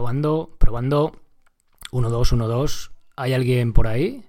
Probando, probando. 1, 2, 1, 2. ¿Hay alguien por ahí?